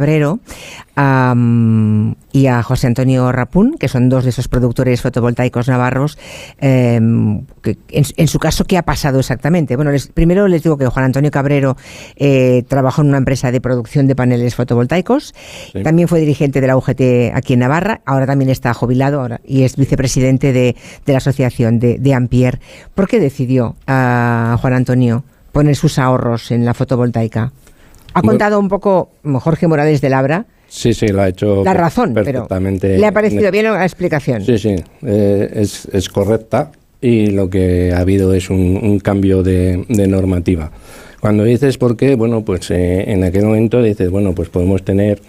Cabrero y a José Antonio Rapún, que son dos de esos productores fotovoltaicos navarros. Em, que en, su caso, ¿qué ha pasado exactamente? Bueno, primero les digo que Juan Antonio Cabrero eh, trabajó en una empresa de producción de paneles fotovoltaicos. También fue dirigente de la UGT aquí en Navarra. Ahora también está jubilado ahora, y es vicepresidente de, la asociación de, de Ampier. ¿Por qué decidió a Juan Antonio poner sus ahorros en la fotovoltaica? Ha contado un poco Jorge Morales de Labra. Sí, sí, lo ha hecho la razón, perfectamente. Pero ¿Le ha parecido bien la explicación? Sí, sí, eh, es, es, correcta y lo que ha habido es un, cambio de, normativa. Cuando dices por qué, bueno, pues eh, en aquel momento dices, bueno, pues podemos tener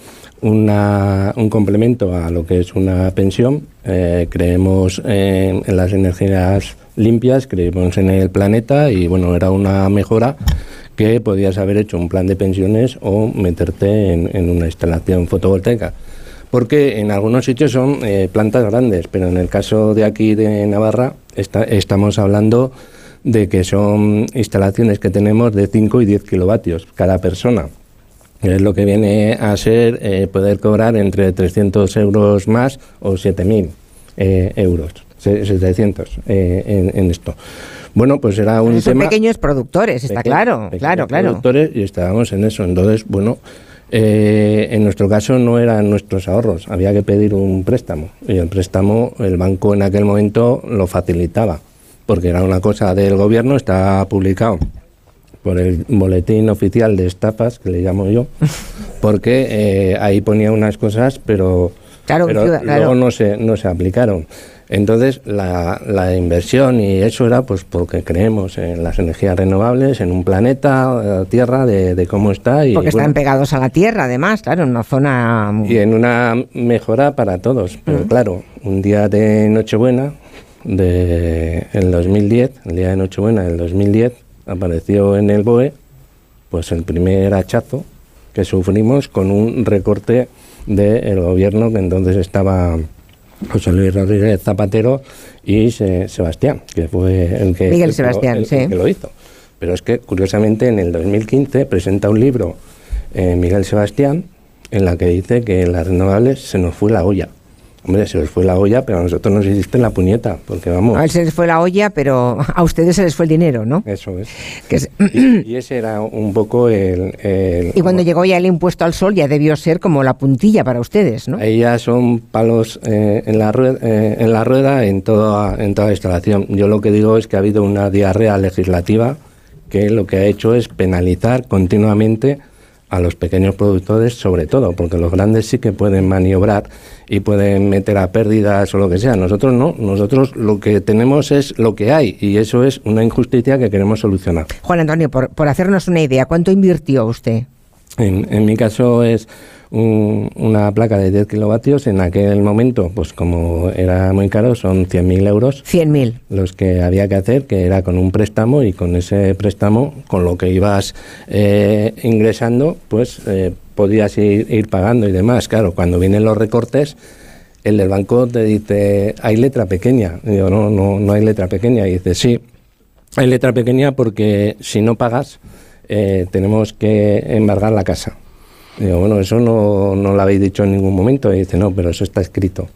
una, un complemento a lo que es una pensión. Eh, creemos en las energías limpias, creemos en el planeta y bueno, era una mejora que podías haber hecho un plan de pensiones o meterte en, una instalación fotovoltaica. Porque en algunos sitios son eh, plantas grandes, pero en el caso de aquí de Navarra estamos hablando de que son instalaciones que tenemos de 5 y 10 kilovatios cada persona. Es lo que viene a ser eh, poder cobrar entre 300 euros más o 7.000 eh, euros, 700 en, en esto. Bueno, pues era un Son pequeños productores, está claro, claro, claro. productores y estábamos en eso. Entonces, bueno, eh, en nuestro caso no eran nuestros ahorros, había que pedir un préstamo. Y el préstamo, el banco en aquel momento lo facilitaba, porque era una cosa del gobierno, está publicado por el boletín oficial de estafas, que le llamo yo, porque eh, ahí ponía unas cosas, pero, claro, luego no se, no se aplicaron. Entonces, la, la, inversión y eso era pues porque creemos en las energías renovables, en un planeta, eh, Tierra, de, cómo está. Y, porque están pegados a la Tierra, además, claro, en una zona... Y en una mejora para todos. Pero claro, un día de Nochebuena, de, el 2010, el día de Nochebuena del 2010, apareció en el BOE pues el primer hachazo que sufrimos con un recorte del gobierno que entonces estaba José Luis Rodríguez Zapatero y Sebastián, que fue el que, Miguel Sebastián, que lo hizo. Pero es que, curiosamente, en el 2015 presenta un libro eh, Miguel Sebastián en la que dice que en las renovables se nos fue la olla. Hombre, se les fue la olla, pero a nosotros nos hiciste la puñeta, porque vamos. A él se les fue la olla, pero a ustedes se les fue el dinero, ¿no? Eso es. y, ese era un poco el. y cuando llegó ya el impuesto al sol, ya debió ser como la puntilla para ustedes, ¿no? Ahí ya son palos eh, en, la rueda, eh, en la rueda en toda, en toda la instalación. Yo lo que digo es que ha habido una diarrea legislativa que lo que ha hecho es penalizar continuamente a los pequeños productores sobre todo, porque los grandes sí que pueden maniobrar y pueden meter a pérdidas o lo que sea. Nosotros no, nosotros lo que tenemos es lo que hay y eso es una injusticia que queremos solucionar. Juan Antonio, por, por hacernos una idea, ¿cuánto invirtió usted? En, en mi caso es una placa de 10 kilovatios. En aquel momento, pues como era muy caro, son 100.000 euros. 100.000. Los que había que hacer, que era con un préstamo y con ese préstamo, con lo que ibas eh, ingresando, pues eh, podías ir, ir pagando y demás. Claro, cuando vienen los recortes, el del banco te dice, hay letra pequeña. Y digo, no, no, no hay letra pequeña. Y dice, sí, hay letra pequeña porque si no pagas, eh, tenemos que embargar la casa. Digo, bueno, eso no, no lo habéis dicho en ningún momento. Y dice, no, pero eso está escrito.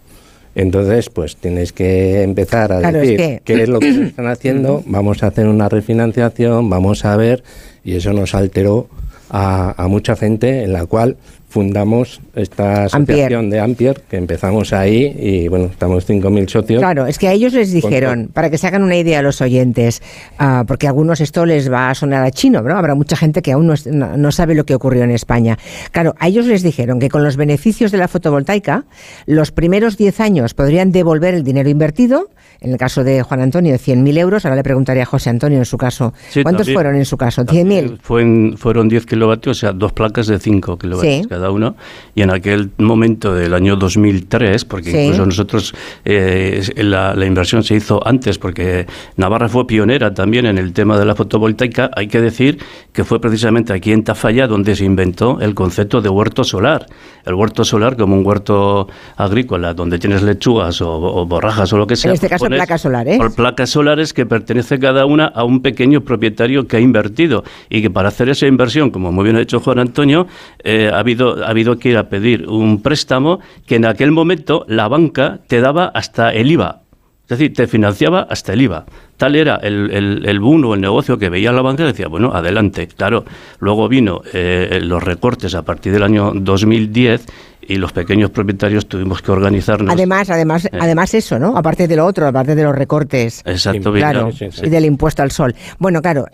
Entonces, pues tienes que empezar a decir qué es lo que están haciendo, vamos a hacer una refinanciación, vamos a ver, y eso nos alteró a, a mucha gente en la cual fundamos esta asociación de Ampier, que empezamos ahí y bueno, estamos 5.000 socios. Claro, es que a ellos les dijeron, para que se hagan una idea a los oyentes, uh, porque a algunos esto les va a sonar a chino, ¿no? Habrá mucha gente que aún no, no, sabe lo que ocurrió en España. Claro, a ellos les dijeron que con los beneficios de la fotovoltaica, los primeros 10 años podrían devolver el dinero invertido, en el caso de Juan Antonio, 100.000 euros, ahora le preguntaría a José Antonio en su caso. ¿Cuántos fueron en su caso? ¿100.000? Fueron 10 kilovatios, o sea, dos placas de 5 kilovatios cada uno. Y en aquel momento del año 2003, porque incluso nosotros eh, la, inversión se hizo antes, porque Navarra fue pionera también en el tema de la fotovoltaica, hay que decir que fue precisamente aquí en Tafalla donde se inventó el concepto de huerto solar. El huerto solar como un huerto agrícola donde tienes lechugas o, borrajas o lo que sea. En este caso ser placas solares. Por placas solares que pertenece cada una a un pequeño propietario que ha invertido y que para hacer esa inversión, como muy bien ha dicho Juan Antonio, eh, ha, habido, ha habido que ir a pedir un préstamo que en aquel momento la banca te daba hasta el IVA. Es decir, te financiaba hasta el IVA. Tal era el, el, el boom o el negocio que veía la banca que decía, bueno, adelante. Claro, luego vino eh, los recortes a partir del año 2010 y los pequeños propietarios tuvimos que organizarnos. Además, además, eh. además eso, ¿no? Aparte de lo otro, aparte de los recortes. Exacto, claro, y del impuesto al sol. Bueno, claro,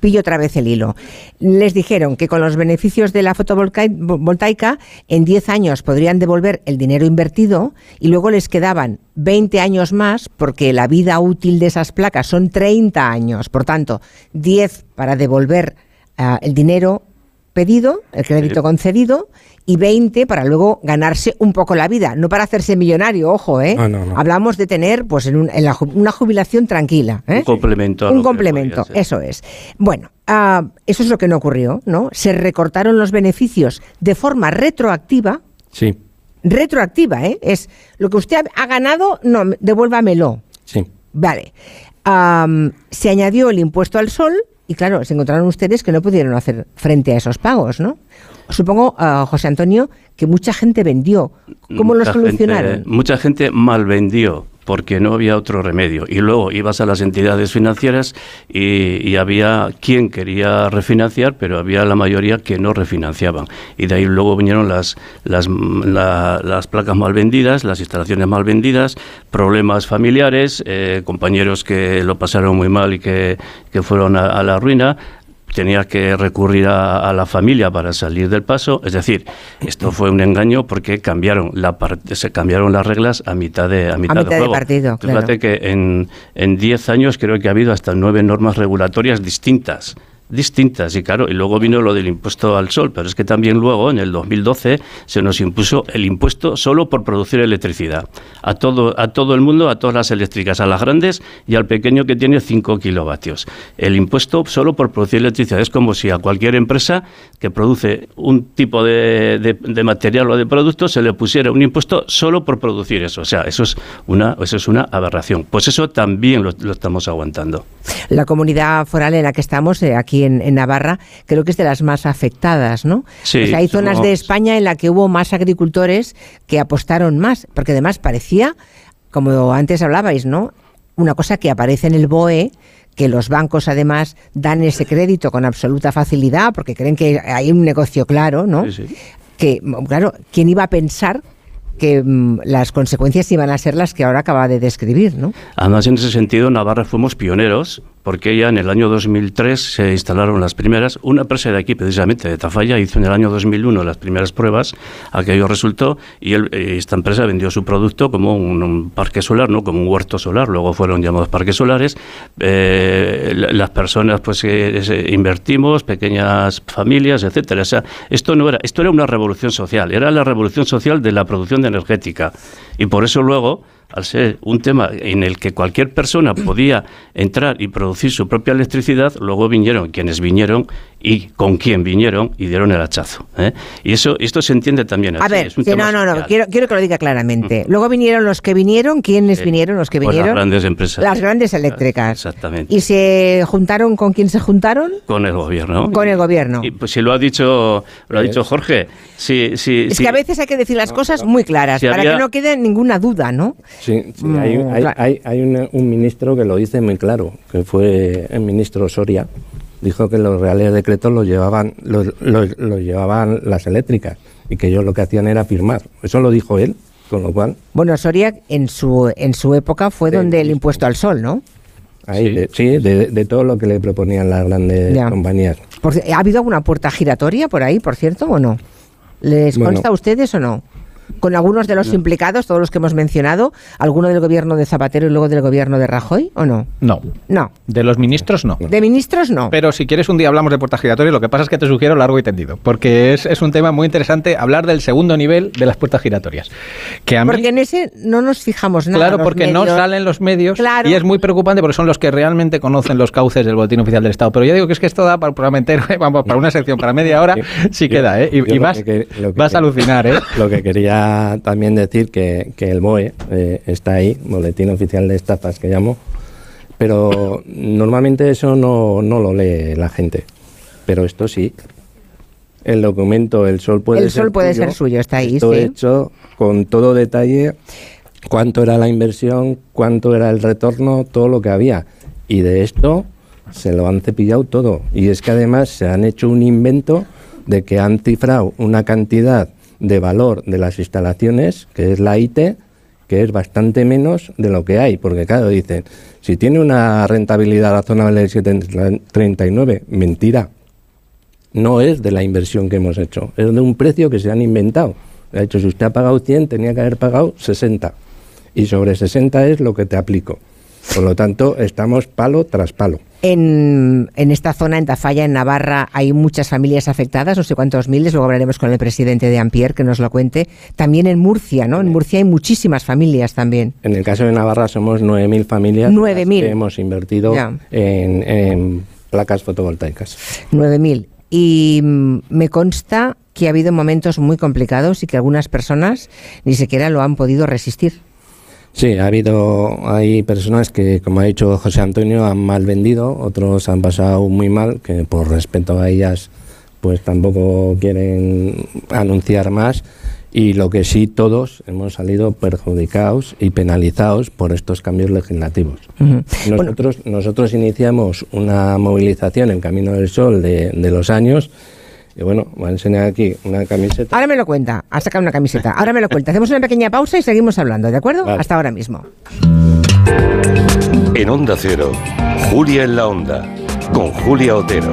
pillo otra vez el hilo. Les dijeron que con los beneficios de la fotovoltaica en 10 años podrían devolver el dinero invertido y luego les quedaban 20 años más porque la vida útil de esas placas son 30 años. Por tanto, 10 para devolver uh, el dinero pedido, el crédito concedido, y 20 para luego ganarse un poco la vida, no para hacerse millonario, ojo, ¿eh? Hablamos de tener pues en, una jubilación tranquila. ¿eh? Un complemento. Un complemento, eso es. Bueno, uh, eso es lo que no ocurrió, ¿no? Se recortaron los beneficios de forma retroactiva. Sí. Retroactiva, ¿eh? Es lo que usted ha ganado, no, devuélvamelo. Sí. Vale. Um, se añadió el impuesto al sol y claro, se encontraron ustedes que no pudieron hacer frente a esos pagos, ¿no? Supongo, uh, José Antonio, que mucha gente vendió. ¿Cómo lo solucionaron? mucha gente mal vendió porque no había otro remedio. Y luego ibas a las entidades financieras y, había quien quería refinanciar, pero había la mayoría que no refinanciaban. Y de ahí luego vinieron las, las, las placas mal vendidas, las instalaciones mal vendidas, problemas familiares, eh, compañeros que lo pasaron muy mal y que, que fueron a la ruina, tenía que recurrir a, la familia para salir del paso. Es decir, esto fue un engaño porque cambiaron la se cambiaron las reglas a mitad de a mitad, de, juego. partido. Fíjate que en 10 años creo que ha habido hasta nueve normas regulatorias distintas distintas y claro, y luego vino lo del impuesto al sol, pero es que también luego en el 2012 se nos impuso el impuesto solo por producir electricidad a todo a todo el mundo, a todas las eléctricas, a las grandes y al pequeño que tiene 5 kilovatios. El impuesto solo por producir electricidad es como si a cualquier empresa que produce un tipo de, de, material o de producto se le pusiera un impuesto solo por producir eso. O sea, eso es una eso es una aberración. Pues eso también lo, estamos aguantando. La comunidad foral en la que estamos eh, aquí en, Navarra, creo que es de las más afectadas, ¿no? Sí, hay zonas de España en la que hubo más agricultores que apostaron más, porque además parecía, como antes hablabais, ¿no? Una cosa que aparece en el BOE, que los bancos además dan ese crédito con absoluta facilidad porque creen que hay un negocio claro, ¿no? Que, claro, ¿quién iba a pensar que mm, las consecuencias iban a ser las que ahora acaba de describir, ¿no? Además, en ese sentido, Navarra fuimos pioneros porque ya en el año 2003 se instalaron las primeras. Una empresa de aquí, precisamente de Tafalla, hizo en el año 2001 las primeras pruebas, aquello resultó, y eh, esta empresa vendió su producto como un, parque solar, no como un huerto solar, luego fueron llamados parques solares. Eh, las personas, pues, invertimos, pequeñas familias, etcétera. O sea, esto no era, esto era una revolución social, era la revolución social de la producción de energética. Y por eso luego al ser un tema en el que cualquier persona podía entrar y producir su propia electricidad, luego vinieron quienes vinieron y con quién vinieron y dieron el hachazo. ¿eh? Y eso esto se entiende también así. A ver, no, no, no, quiero, quiero que lo diga claramente. Luego vinieron los que vinieron, ¿quiénes vinieron los que pues vinieron? las grandes empresas. Las grandes eléctricas. Exactamente. ¿Y se juntaron con quién se juntaron? Con el gobierno. Con el gobierno. Y pues si lo ha dicho, lo ha dicho Jorge, sí, sí, es que a veces hay que decir las cosas muy claras para que no quede ninguna duda, ¿no? Sí, mm, hay, hay, un, un ministro que lo dice muy claro, que fue el ministro Soria dijo que los reales decretos los llevaban, los, llevaban las eléctricas y que ellos lo que hacían era firmar. Eso lo dijo él, con lo cual... Bueno, Soria en su, en su época fue donde el impuesto al sol, ¿no? Ahí, sí, de, todo lo que le proponían las grandes compañías. ¿Ha habido alguna puerta giratoria por ahí, por cierto, o no? ¿Les consta a ustedes o no? Con algunos de los implicados, todos los que hemos mencionado, alguno del gobierno de Zapatero y luego del gobierno de Rajoy, ¿o no? No. No. De los ministros, no. De ministros, no. Pero si quieres un día hablamos de puertas giratorias, lo que pasa es que te sugiero largo y tendido, porque es, es un tema muy interesante hablar del segundo nivel de las puertas giratorias. Que porque en ese no nos fijamos nada. Claro, porque no salen los medios y es muy preocupante porque son los que realmente conocen los cauces del boletín oficial del Estado. Pero yo digo que es que esto da para un programa vamos, para una sección, para media hora, sí queda, ¿eh? Y, vas, vas a alucinar, ¿eh? Lo que quería quería también decir que, el BOE eh, está ahí, Boletín Oficial de Estafas que llamo, pero normalmente eso no, lo lee la gente. Pero esto sí. El documento El Sol puede el ser sol puede ser suyo, está ahí. Esto hecho con todo detalle, cuánto era la inversión, cuánto era el retorno, todo lo que había. Y de esto se lo han cepillado todo. Y es que además se han hecho un invento de que han cifrado una cantidad de valor de las instalaciones, que es la IT, que es bastante menos de lo que hay, porque claro, dicen, si tiene una rentabilidad razonable de 7,39, mentira, no es de la inversión que hemos hecho, es de un precio que se han inventado. De hecho, si usted ha pagado 100, tenía que haber pagado 60, y sobre 60 es lo que te aplico. Por lo tanto, estamos palo tras palo. En, en, esta zona, en Tafalla, en Navarra, hay muchas familias afectadas, no sé cuántos miles, luego hablaremos con el presidente de Ampier que nos lo cuente. También en Murcia, ¿no? En Murcia hay muchísimas familias también. En el caso de Navarra somos 9.000 familias 9.000. que hemos invertido en, en, placas fotovoltaicas. 9.000. Y mm, me consta que ha habido momentos muy complicados y que algunas personas ni siquiera lo han podido resistir. Sí, ha habido, hay personas que, como ha dicho José Antonio, han mal vendido, otros han pasado muy mal, que por respeto a ellas, pues tampoco quieren anunciar más. Y lo que sí, todos hemos salido perjudicados y penalizados por estos cambios legislativos. nosotros, nosotros iniciamos una movilización en Camino del Sol de, de los años y bueno, voy a enseñar aquí una camiseta. Ahora me lo cuenta, ha sacado una camiseta. Ahora me lo cuenta. Hacemos una pequeña pausa y seguimos hablando, ¿de acuerdo? Hasta ahora mismo. En Onda Cero, Julia en la Onda, con Julia Otero.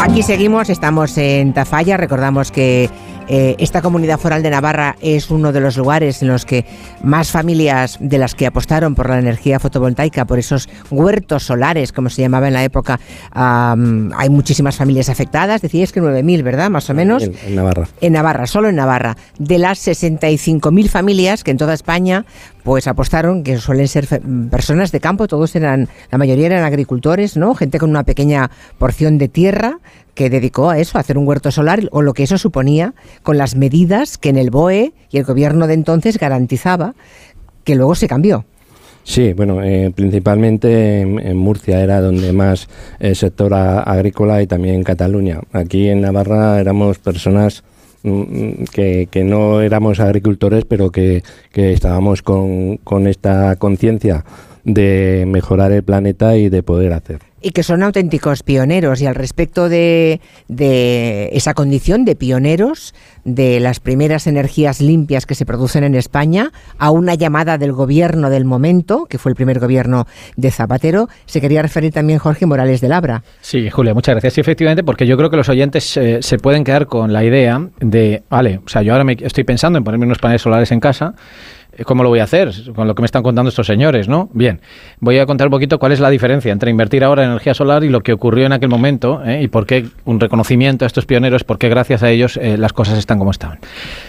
Aquí seguimos, estamos en Tafalla, recordamos que eh, esta comunidad foral de Navarra es uno de los lugares en los que más familias de las que apostaron por la energía fotovoltaica, por esos huertos solares, como se llamaba en la época, hay muchísimas familias afectadas. Decíais que 9.000, ¿verdad? Más o menos. En, Navarra. En Navarra, solo en Navarra. De las 65.000 familias que en toda España pues apostaron, que suelen ser personas de campo, todos eran, la mayoría eran agricultores, ¿no? Gente con una pequeña porción de tierra que dedicó a eso, a hacer un huerto solar, o lo que eso suponía, con las medidas que en el BOE y el gobierno de entonces garantizaba, que luego se cambió. Sí, bueno, eh, principalmente en, Murcia era donde más eh, sector agrícola y también en Cataluña. Aquí en Navarra éramos personas mm, mm, que, que, no éramos agricultores, pero que, que estábamos con, con esta conciencia de mejorar el planeta y de poder hacer y que son auténticos pioneros. Y al respecto de, esa condición de pioneros de las primeras energías limpias que se producen en España, a una llamada del gobierno del momento, que fue el primer gobierno de Zapatero, se quería referir también Jorge Morales de Labra. Sí, Julia, muchas gracias. Sí, efectivamente, porque yo creo que los oyentes eh, se pueden quedar con la idea de, vale, o sea, yo ahora me estoy pensando en ponerme unos paneles solares en casa ¿Cómo lo voy a hacer? Con lo que me están contando estos señores, ¿no? Bien, voy a contar un poquito cuál es la diferencia entre invertir ahora en energía solar y lo que ocurrió en aquel momento ¿eh? y por qué un reconocimiento a estos pioneros, porque gracias a ellos eh, las cosas están como estaban.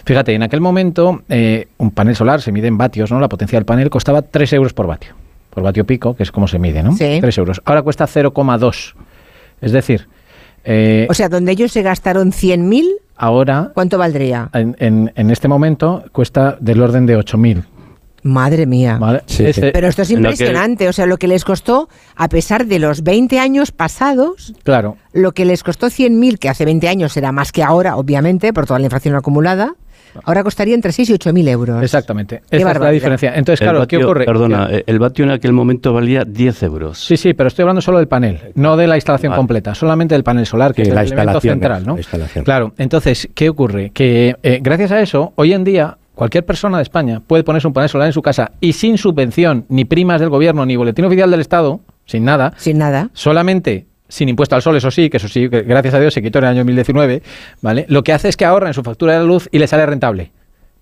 Fíjate, en aquel momento eh, un panel solar se mide en vatios, ¿no? La potencia del panel costaba 3 euros por vatio, por vatio pico, que es como se mide, ¿no? Sí. 3 euros. Ahora cuesta 0,2. Es decir... o sea, donde ellos se gastaron 100.000 Ahora. ¿Cuánto valdría? En, en, este momento cuesta del orden de 8.000. Madre mía. Pero esto es impresionante. O sea, lo que les costó, a pesar de los 20 años pasados, claro. lo que les costó 100.000, que hace 20 años era más que ahora, obviamente, por toda la inflación acumulada, Ahora costaría entre 6 y 8 mil euros. Exactamente. Esa es la diferencia. Entonces, claro, ¿qué ocurre? Perdona, el vatio en aquel momento valía 10 euros. Sí, sí, pero estoy hablando solo del panel, no de la instalación completa, solamente del panel solar, que es el elemento central, ¿no? Claro, entonces, ¿qué ocurre? Que eh, gracias a eso, hoy en día cualquier persona de España puede ponerse un panel solar en su casa y sin subvención, ni primas del gobierno, ni boletín oficial del Estado, sin nada. Sin nada. Solamente sin impuesto al sol, eso sí, que eso sí, gracias a Dios se quitó en el año 2019, ¿vale? Lo que hace es que ahorra en su factura de la luz y le sale rentable.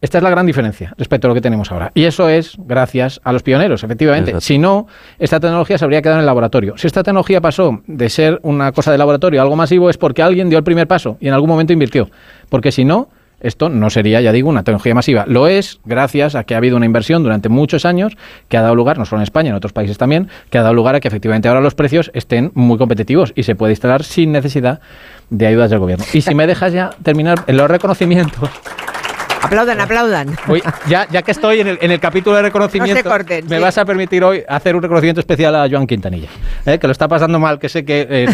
Esta es la gran diferencia respecto a lo que tenemos ahora. Y eso es gracias a los pioneros, efectivamente. Si no, esta tecnología se habría quedado en el laboratorio. Si esta tecnología pasó de ser una cosa de laboratorio a algo masivo es porque alguien dio el primer paso y en algún momento invirtió. Porque si no, esto no sería, ya digo, una tecnología masiva. Lo es gracias a que ha habido una inversión durante muchos años que ha dado lugar, no solo en España, en otros países también, que ha dado lugar a que efectivamente ahora los precios estén muy competitivos y se puede instalar sin necesidad de ayudas del gobierno. Y si me dejas ya terminar en los reconocimientos. Aplaudan, aplaudan. ya, ya que estoy en el, en el capítulo de reconocimiento, me vas a permitir hoy hacer un reconocimiento especial a Joan Quintanilla, ¿eh? que lo está pasando mal, que sé que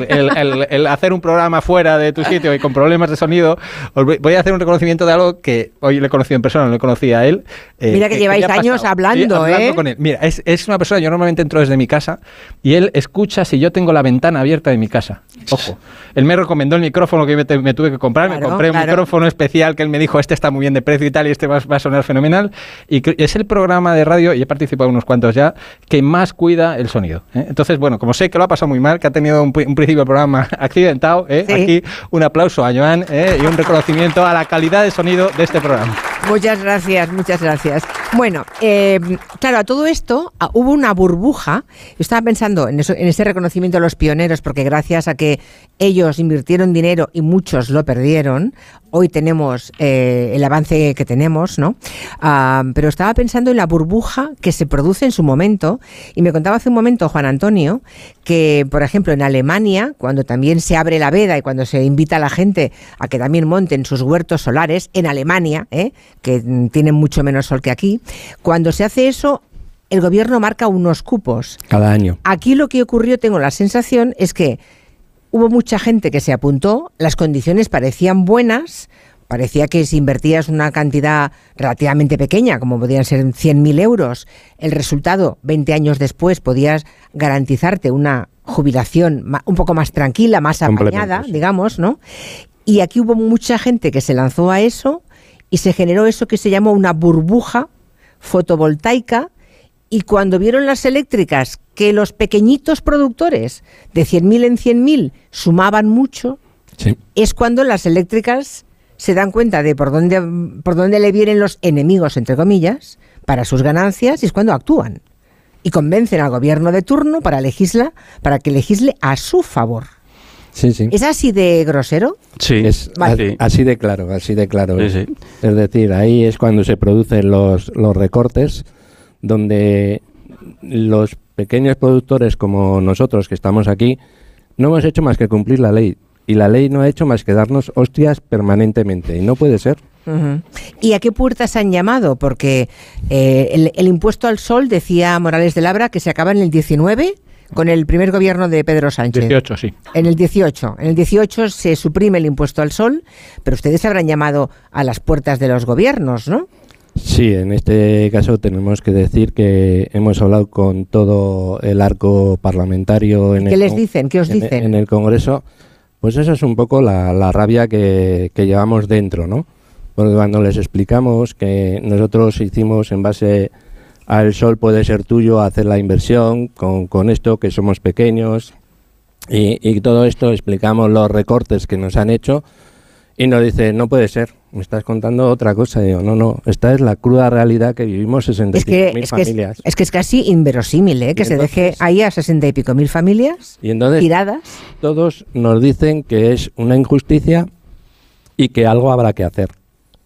el, hacer un programa fuera de tu sitio y con problemas de sonido, voy a hacer un reconocimiento de algo que hoy le he conocido en persona, no le conocía a él. Eh, Mira que, lleváis años hablando, ¿eh? Con él. Mira, es, es una persona, yo normalmente entro desde mi casa y él escucha si yo tengo la ventana abierta de mi casa. Ojo, él me recomendó el micrófono que me, tuve que comprar, me compré un micrófono especial que él me dijo, este está muy bien de precio y tal, y este va, a sonar fenomenal. Y es el programa de radio, y he participado en unos cuantos ya, que más cuida el sonido. ¿eh? Entonces, bueno, como sé que lo ha pasado muy mal, que ha tenido un, principio del programa accidentado, ¿eh? aquí un aplauso a Joan ¿eh? y un reconocimiento a la calidad de sonido de este programa. Muchas gracias, muchas gracias. Bueno, claro, a todo esto hubo una burbuja. Yo estaba pensando en, eso, en ese reconocimiento a los pioneros, porque gracias a que ellos invirtieron dinero y muchos lo perdieron, hoy tenemos el avance que tenemos, ¿no? Ah, pero estaba pensando en la burbuja que se produce en su momento y me contaba hace un momento Juan Antonio que, por ejemplo, en Alemania, cuando también se abre la veda y cuando se invita a la gente a que también monten sus huertos solares, en Alemania, ¿eh? que tienen mucho menos sol que aquí, cuando se hace eso, el gobierno marca unos cupos. Cada año. Aquí lo que ocurrió, tengo la sensación, es que hubo mucha gente que se apuntó, las condiciones parecían buenas, parecía que si invertías una cantidad relativamente pequeña, como podían ser 100.000 euros, el resultado 20 años después podías garantizarte una jubilación un poco más tranquila, más apañada, digamos, ¿no? Y aquí hubo mucha gente que se lanzó a eso y se generó eso que se llamó una burbuja fotovoltaica y cuando vieron las eléctricas que los pequeñitos productores de 100.000 en 100.000 sumaban mucho, es cuando las eléctricas se dan cuenta de por dónde, por dónde le vienen los enemigos, entre comillas, para sus ganancias y es cuando actúan. Y convencen al gobierno de turno para, legisla, para que legisle a su favor. Sí, sí. ¿Es así de grosero? Sí, es así de claro, así de claro. Es decir, ahí es cuando se producen los, los recortes, donde los pequeños productores como nosotros que estamos aquí, no hemos hecho más que cumplir la ley y la ley no ha hecho más que darnos hostias permanentemente y no puede ser. ¿Y a qué puertas han llamado? Porque eh, el, impuesto al sol, decía Morales de Labra, que se acaba en el 19 con el primer gobierno de Pedro Sánchez. 18, sí. En el 18. En el 18 se suprime el impuesto al sol, pero ustedes habrán llamado a las puertas de los gobiernos, ¿no? Sí, en este caso tenemos que decir que hemos hablado con todo el arco parlamentario. En ¿Qué les dicen? ¿Qué os dicen? en el Congreso pues esa es un poco la, rabia que, llevamos dentro, ¿no? Porque cuando les explicamos que nosotros hicimos en base al sol puede ser tuyo hacer la inversión, con, esto que somos pequeños, y, y, todo esto explicamos los recortes que nos han hecho, y nos dice, no puede ser, me estás contando otra cosa. digo, no, no, esta es la cruda realidad que vivimos 65 mil familias. es, que es casi inverosímil, ¿eh? que se deje ahí a 60 y pico mil familias y entonces, tiradas. Todos nos dicen que es una injusticia y que algo habrá que hacer.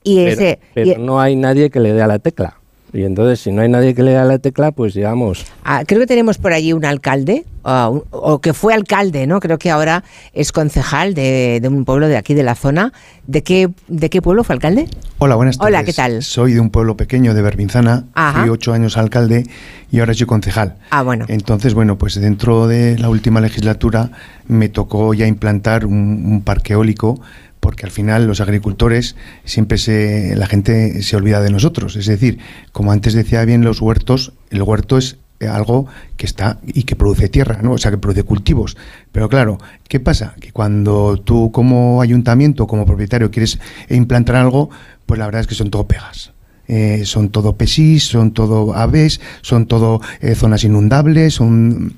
Y ese, pero no hay nadie que le dé a la tecla. Y entonces, si no hay nadie que le dé la tecla, pues digamos. Ah, creo que tenemos por allí un alcalde, o que fue alcalde, ¿no? Creo que ahora es concejal de, un pueblo de aquí de la zona. ¿De qué, ¿De qué pueblo fue alcalde? Hola, buenas tardes. Hola, ¿qué tal? Soy de un pueblo pequeño de Berbinzana. Fui ocho años alcalde y ahora soy concejal. Ah, bueno. Entonces, bueno, pues dentro de la última legislatura me tocó ya implantar un, un parque eólico porque al final los agricultores siempre se la gente se olvida de nosotros, es decir, como antes decía bien los huertos, el huerto es algo que está y que produce tierra, ¿no? O sea, que produce cultivos. Pero claro, ¿qué pasa? Que cuando tú como ayuntamiento, como propietario quieres implantar algo, pues la verdad es que son todo pegas. Eh, son todo pesís, son todo aves, son todo eh, zonas inundables, son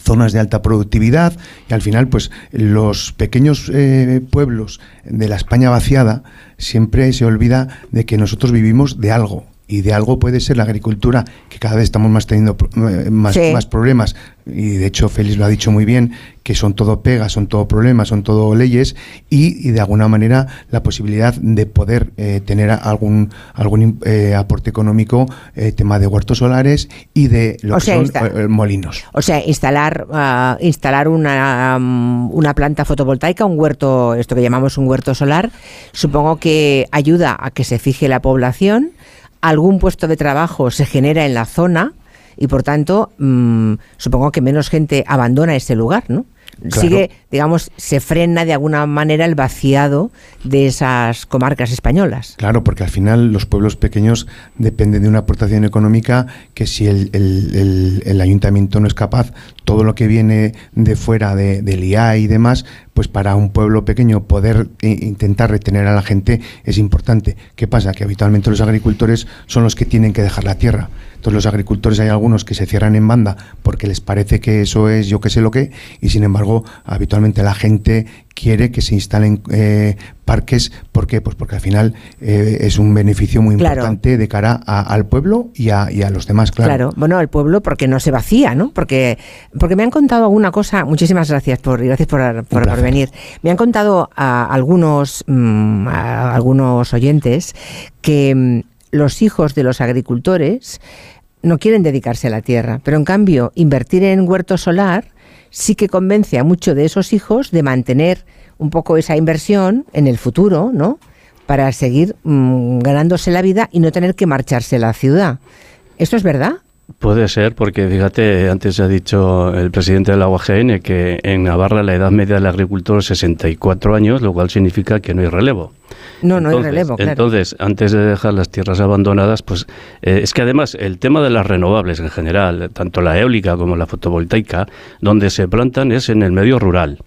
zonas de alta productividad y al final pues los pequeños eh, pueblos de la España vaciada siempre se olvida de que nosotros vivimos de algo y de algo puede ser la agricultura, que cada vez estamos más teniendo eh, más, más problemas, y de hecho Félix lo ha dicho muy bien, que son todo pegas, son todo problemas, son todo leyes, y, de alguna manera la posibilidad de poder eh, tener algún, algún eh, aporte económico, tema de huertos solares y de lo que son molinos. O sea, instalar, ah, instalar una, mm, una planta fotovoltaica, un huerto, esto que llamamos un huerto solar, supongo que ayuda a que se fije la población, algún puesto de trabajo se genera en la zona y por tanto mm, supongo que menos gente abandona ese lugar, ¿no? Sigue, digamos, se frena de alguna manera el vaciado de esas comarcas españolas. Claro, porque al final los pueblos pequeños dependen de una aportación económica que si el, ayuntamiento no es capaz, todo lo que viene de fuera de, del IA y demás, pues para un pueblo pequeño poder intentar retener a la gente es importante. ¿Qué pasa? Que habitualmente los agricultores son los que tienen que dejar la tierra. Entonces los agricultores hay algunos que se cierran en banda porque les parece que eso es yo que sé lo que, y sin embargo habitualmente la gente quiere que se instalen eh, parques. ¿Por qué? Pues porque al final eh, es un beneficio muy importante de cara al pueblo y a, los demás, claro. Claro, bueno, al pueblo porque no se vacía, ¿no? Porque, porque me han contado alguna cosa, muchísimas gracias por, gracias por, por, venir. Me han contado a algunos, mm, a algunos oyentes que mm, los hijos de los agricultores no quieren dedicarse a la tierra, pero en cambio invertir en huerto solar sí que convence a muchos de esos hijos de mantener un poco esa inversión en el futuro, ¿no? Para seguir mm, ganándose la vida y no tener que marcharse a la ciudad. ¿Esto es verdad? Puede ser, porque fíjate, antes ha dicho el presidente de la UAGN que en Navarra la edad media del agricultor es 64 años, lo cual significa que no hay relevo. No, no hay relevo, claro. Entonces, antes de dejar las tierras abandonadas, pues eh, es que además el tema de las renovables en general, tanto la eólica como la fotovoltaica, donde se plantan es en el medio rural.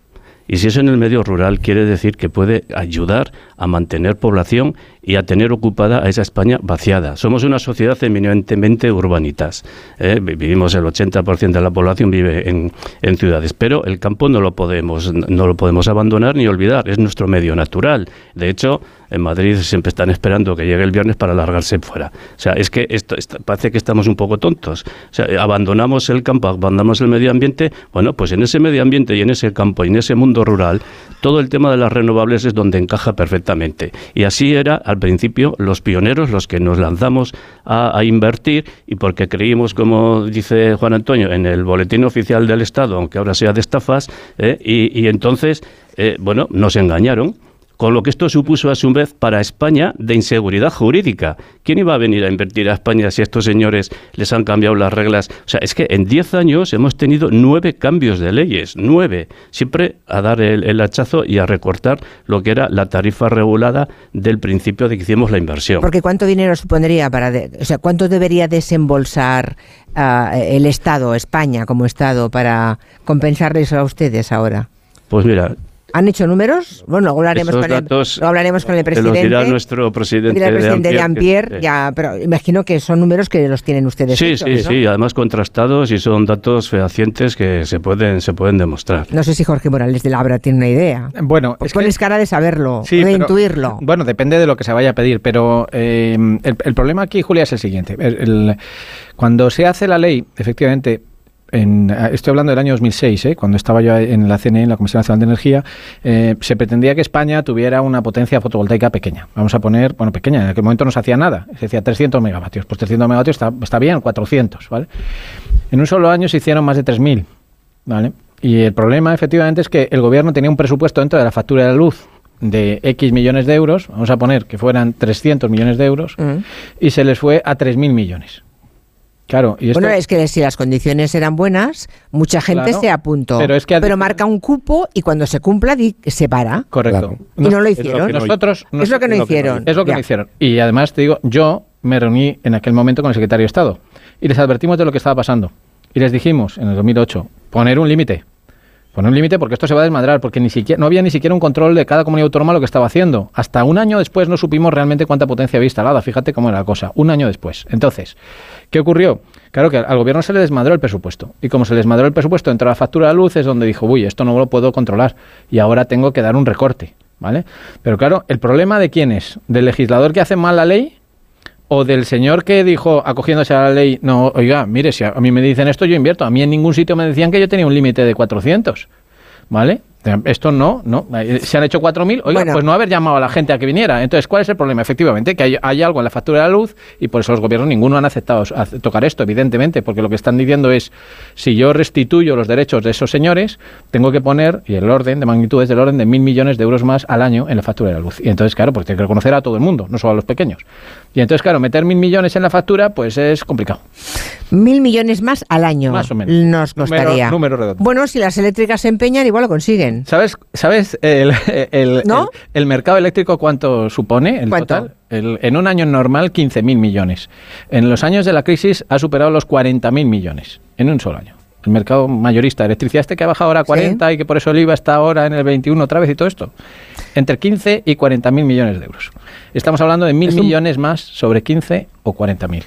Y si es en el medio rural, quiere decir que puede ayudar a mantener población y a tener ocupada a esa España vaciada. Somos una sociedad eminentemente urbanitas. ¿eh? Vivimos el 80% de la población vive en, ciudades, pero el campo no lo podemos no lo podemos abandonar ni olvidar. Es nuestro medio natural. De hecho, en Madrid siempre están esperando que llegue el viernes para largarse fuera. O sea, es que esto, parece que estamos un poco tontos. O sea, abandonamos el campo, abandonamos el medio ambiente. Bueno, pues en ese medio ambiente y en ese campo y en ese mundo rural, todo el tema de las renovables es donde encaja perfectamente. Y así era al principio los pioneros, los que nos lanzamos a, invertir y porque creímos, como dice Juan Antonio, en el boletín oficial del Estado, aunque ahora sea de estafas, ¿eh? y, entonces, eh, bueno, nos engañaron con lo que esto supuso a su vez para España de inseguridad jurídica. ¿Quién iba a venir a invertir a España si estos señores les han cambiado las reglas? O sea, es que en 10 años hemos tenido nueve cambios de leyes, nueve, siempre a dar el, hachazo y a recortar lo que era la tarifa regulada del principio de que hicimos la inversión. Porque ¿cuánto dinero supondría para, o sea, cuánto debería desembolsar ah, el Estado, España como Estado, para compensarles a ustedes ahora? Pues mira, ¿Han hecho números? Bueno, luego hablaremos, con, el, hablaremos con el presidente. Lo dirá nuestro presidente, el presidente de Ampier, ya, pero imagino que son números que los tienen ustedes. Sí, sí, sí, además contrastados y son datos fehacientes que se pueden, se pueden demostrar. No sé si Jorge Morales de Labra tiene una idea. Bueno, pues es cara de saberlo, de intuirlo. Bueno, depende de lo que se vaya a pedir, pero eh, el, problema aquí, Julia, es el siguiente. cuando se hace la ley, efectivamente, estoy hablando del año 2006, ¿eh? cuando estaba yo en la CNE, en la Comisión Nacional de Energía, eh, se pretendía que España tuviera una potencia fotovoltaica pequeña. Vamos a poner, bueno, pequeña, en aquel momento no se hacía nada, se decía 300 megavatios. Pues 300 megavatios está, está bien, 400, ¿vale? En un solo año se hicieron más de 3.000, ¿vale? Y el problema, efectivamente, es que el gobierno tenía un presupuesto dentro de la factura de la luz de X millones de euros, vamos a poner que fueran 300 millones de euros, mm. y se les fue a 3.000 millones. Claro, y bueno, es que si las condiciones eran buenas, mucha gente se apuntó. Pero, es que pero marca un cupo y cuando se cumpla se para. Correcto. Y no lo hicieron. nosotros, es lo que no hicieron. Es lo que no hicieron. Y además te digo, yo me reuní en aquel momento con el secretario de Estado y les advertimos de lo que estaba pasando. Y les dijimos en el 2008, poner un límite. Poner un límite porque esto se va a desmadrar, porque ni siquiera, no había ni siquiera un control de cada comunidad autónoma lo que estaba haciendo. Hasta un año después no supimos realmente cuánta potencia había instalada. Fíjate cómo era la cosa. Un año después. Entonces, ¿qué ocurrió? Claro que al gobierno se le desmadró el presupuesto. Y como se le desmadró el presupuesto entró la factura de luz, es donde dijo, uy, esto no lo puedo controlar. Y ahora tengo que dar un recorte. ¿Vale? Pero claro, ¿el problema de quién es? ¿Del legislador que hace mal la ley o del señor que dijo, acogiéndose a la ley, no, oiga, mire, si a mí me dicen esto, yo invierto. A mí en ningún sitio me decían que yo tenía un límite de 400. ¿Vale? Esto no, no. Eh, se han hecho 4.000. Oiga, pues no haber llamado a la gente a que viniera. Entonces, ¿cuál es el problema? Efectivamente, que hay, algo en la factura de la luz y por eso los gobiernos ninguno han aceptado tocar esto, evidentemente, porque lo que están diciendo es, si yo restituyo los derechos de esos señores, tengo que poner, y el orden de magnitud es del orden de mil millones de euros más al año en la factura de la luz. Y entonces, claro, pues tiene que reconocer a todo el mundo, no solo a los pequeños. Y entonces, claro, meter mil millones en la factura, pues es complicado. Mil millones más al año. Más o menos. Nos costaría. Bueno, si las eléctricas se empeñan, igual lo consiguen. ¿Sabes, sabes el, el, mercado eléctrico cuánto supone? El total. en un año normal, 15.000 millones. En los años de la crisis ha superado los 40.000 millones. En un solo año. El mercado mayorista de electricidad este que ha bajado ahora a 40 y que por eso el IVA está ahora en el 21 otra vez y todo esto. Entre 15 y 40.000 millones de euros. Estamos hablando de mil millones más sobre 15 o 40.000.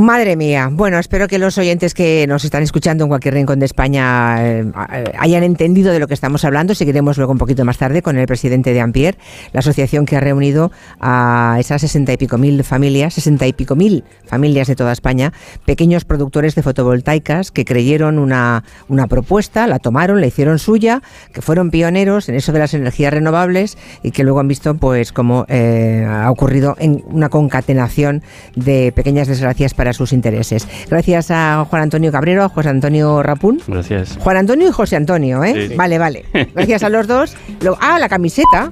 Madre mía. Bueno, espero que los oyentes que nos están escuchando en cualquier rincón de España eh, hayan entendido de lo que estamos hablando. Seguiremos luego un poquito más tarde con el presidente de Ampier, la asociación que ha reunido a esas sesenta y pico mil familias, sesenta y pico mil familias de toda España, pequeños productores de fotovoltaicas que creyeron una, una propuesta, la tomaron, la hicieron suya, que fueron pioneros en eso de las energías renovables y que luego han visto pues cómo eh, ha ocurrido en una concatenación de pequeñas desgracias para sus intereses. Gracias a Juan Antonio Cabrero, a José Antonio Rapún. Gracias. Juan Antonio y José Antonio, ¿eh? Vale, vale. Gracias a los dos. ah, la camiseta.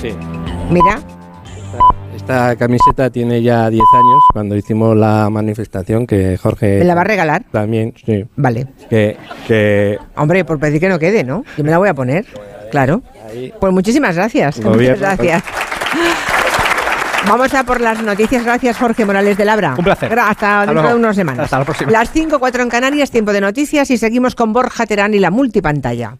Sí. Mira. Esta camiseta tiene ya 10 años, cuando hicimos la manifestación que Jorge... ¿Me la va a regalar? También, sí. Vale. Que, que... Hombre, por pedir que no quede, ¿no? Yo me la voy a poner, claro. Pues muchísimas gracias. Muchas gracias. Vamos a por las noticias. Gracias, Jorge Morales de Labra. Un placer. Hasta, dentro de unas semanas. Hasta la próxima. Las 5, 4 en Canarias, tiempo de noticias y seguimos con Borja Terán y la multipantalla.